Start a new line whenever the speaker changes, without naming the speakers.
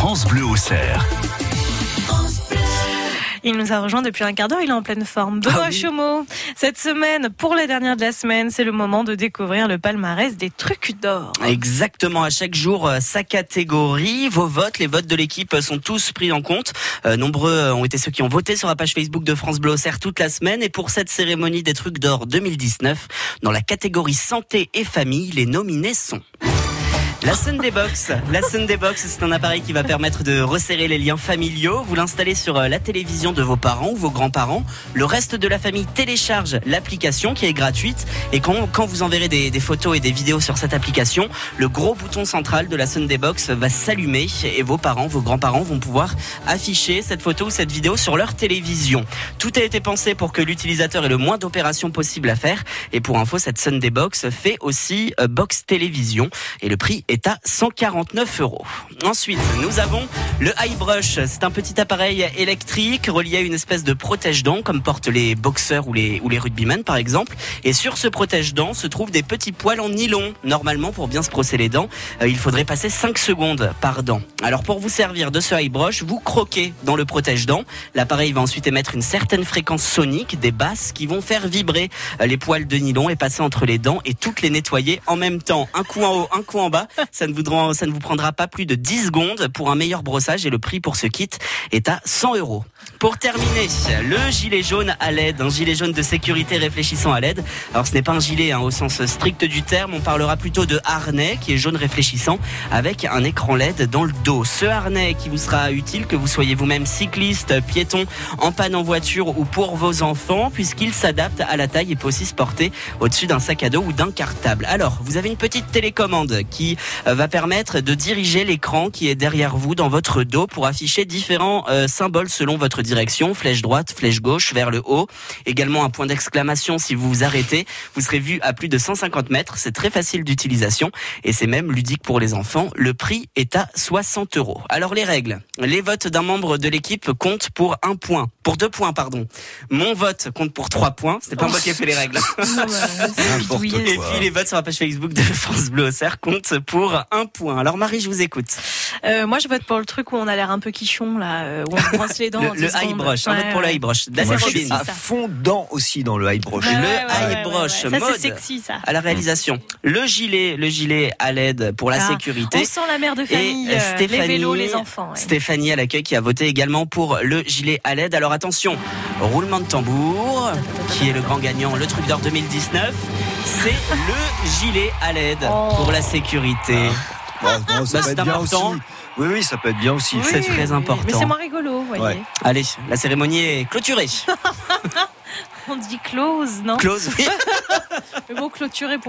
France Bleu au cerf.
Il nous a rejoint depuis un quart d'heure, il est en pleine forme. Benoît
Ah oui.
Chomeau, cette semaine, pour la dernière de la semaine, c'est le moment de découvrir le palmarès des trucs d'or.
Exactement, à chaque jour, euh, sa catégorie. Vos votes, les votes de l'équipe euh, sont tous pris en compte. Euh, nombreux ont été ceux qui ont voté sur la page Facebook de France Bleu Auxerre toute la semaine. Et pour cette cérémonie des trucs d'or 2019, dans la catégorie santé et famille, les nominés sont... La Sunday Box. La Sunday Box, c'est un appareil qui va permettre de resserrer les liens familiaux. Vous l'installez sur euh, la télévision de vos parents ou vos grands-parents. Le reste de la famille télécharge l'application qui est gratuite. Et quand, quand vous enverrez des, des photos et des vidéos sur cette application, le gros bouton central de la Sunday Box va s'allumer et vos parents, vos grands-parents vont pouvoir afficher cette photo ou cette vidéo sur leur télévision. Tout a été pensé pour que l'utilisateur ait le moins d'opérations possibles à faire. Et pour info, cette Sunday Box fait aussi euh, box télévision. Et le prix est à 149 euros. Ensuite, nous avons le High Brush. C'est un petit appareil électrique relié à une espèce de protège-dents, comme portent les boxeurs ou les, ou les rugbymen, par exemple. Et sur ce protège-dents se trouvent des petits poils en nylon. Normalement, pour bien se brosser les dents, euh, il faudrait passer 5 secondes par dent. Alors, pour vous servir de ce High Brush, vous croquez dans le protège-dents. L'appareil va ensuite émettre une certaine fréquence sonique, des basses, qui vont faire vibrer euh, les poils de nylon et passer entre les dents et toutes les nettoyer en même temps. Un coup en haut, un coup en bas. Ça ne vous, prendra pas plus de 10 secondes pour un meilleur brossage et le prix pour ce kit est à 100 euros. Pour terminer, le gilet jaune à LED, un gilet jaune de sécurité réfléchissant à LED. Alors ce n'est pas un gilet hein, au sens strict du terme, on parlera plutôt de harnais qui est jaune réfléchissant avec un écran LED dans le dos. Ce harnais qui vous sera utile que vous soyez vous-même cycliste, piéton, en panne en voiture ou pour vos enfants puisqu'il s'adapte à la taille et peut aussi se porter au-dessus d'un sac à dos ou d'un cartable. Alors, vous avez une petite télécommande qui va permettre de diriger l'écran qui est derrière vous dans votre dos pour afficher différents euh, symboles selon votre direction, flèche droite, flèche gauche, vers le haut. Également un point d'exclamation si vous vous arrêtez. Vous serez vu à plus de 150 mètres. C'est très facile d'utilisation et c'est même ludique pour les enfants. Le prix est à 60 euros. Alors les règles. Les votes d'un membre de l'équipe comptent pour un point. Pour deux points, pardon. Mon vote compte pour trois points. C'était pas moi qui ai fait les règles.
Non, bah, c'est.
Et puis les votes sur la page Facebook de France Bleu Auxerre comptent pour un point. Alors Marie, je vous écoute.
Euh, moi, je vote pour le truc où on a l'air un peu quichon, là, euh, où on se brosse les dents. en
Le,
10
le high brush, un
Ouais,
vote pour le high brush.
Moi,
Robin.
sexy,
À
ça.
fondant aussi dans le high brush.
Ouais,
Le
ouais,
high
ouais,
brush,
ouais, ouais. Ça,
mode.
c'est sexy, ça.
à la réalisation. Le gilet, le gilet à l'aide pour la
Ah,
sécurité.
On sent la mère de famille,
Et
euh,
Stéphanie,
les vélos, les enfants. ouais.
Stéphanie à l'accueil qui a voté également pour le gilet à l'aide. Alors attention, roulement de tambour, qui est le grand gagnant, le truc d'or 2019. C'est le gilet à l'aide
Oh.
pour la sécurité.
Bon, bon, ça peut
c'est
être bien aussi. Oui, oui, ça peut être bien aussi.
Oui,
c'est très important.
Mais c'est moins rigolo, voyez.
Ouais.
Allez, la cérémonie est clôturée.
On dit close, non?
Close, oui.
Le mot clôturé pour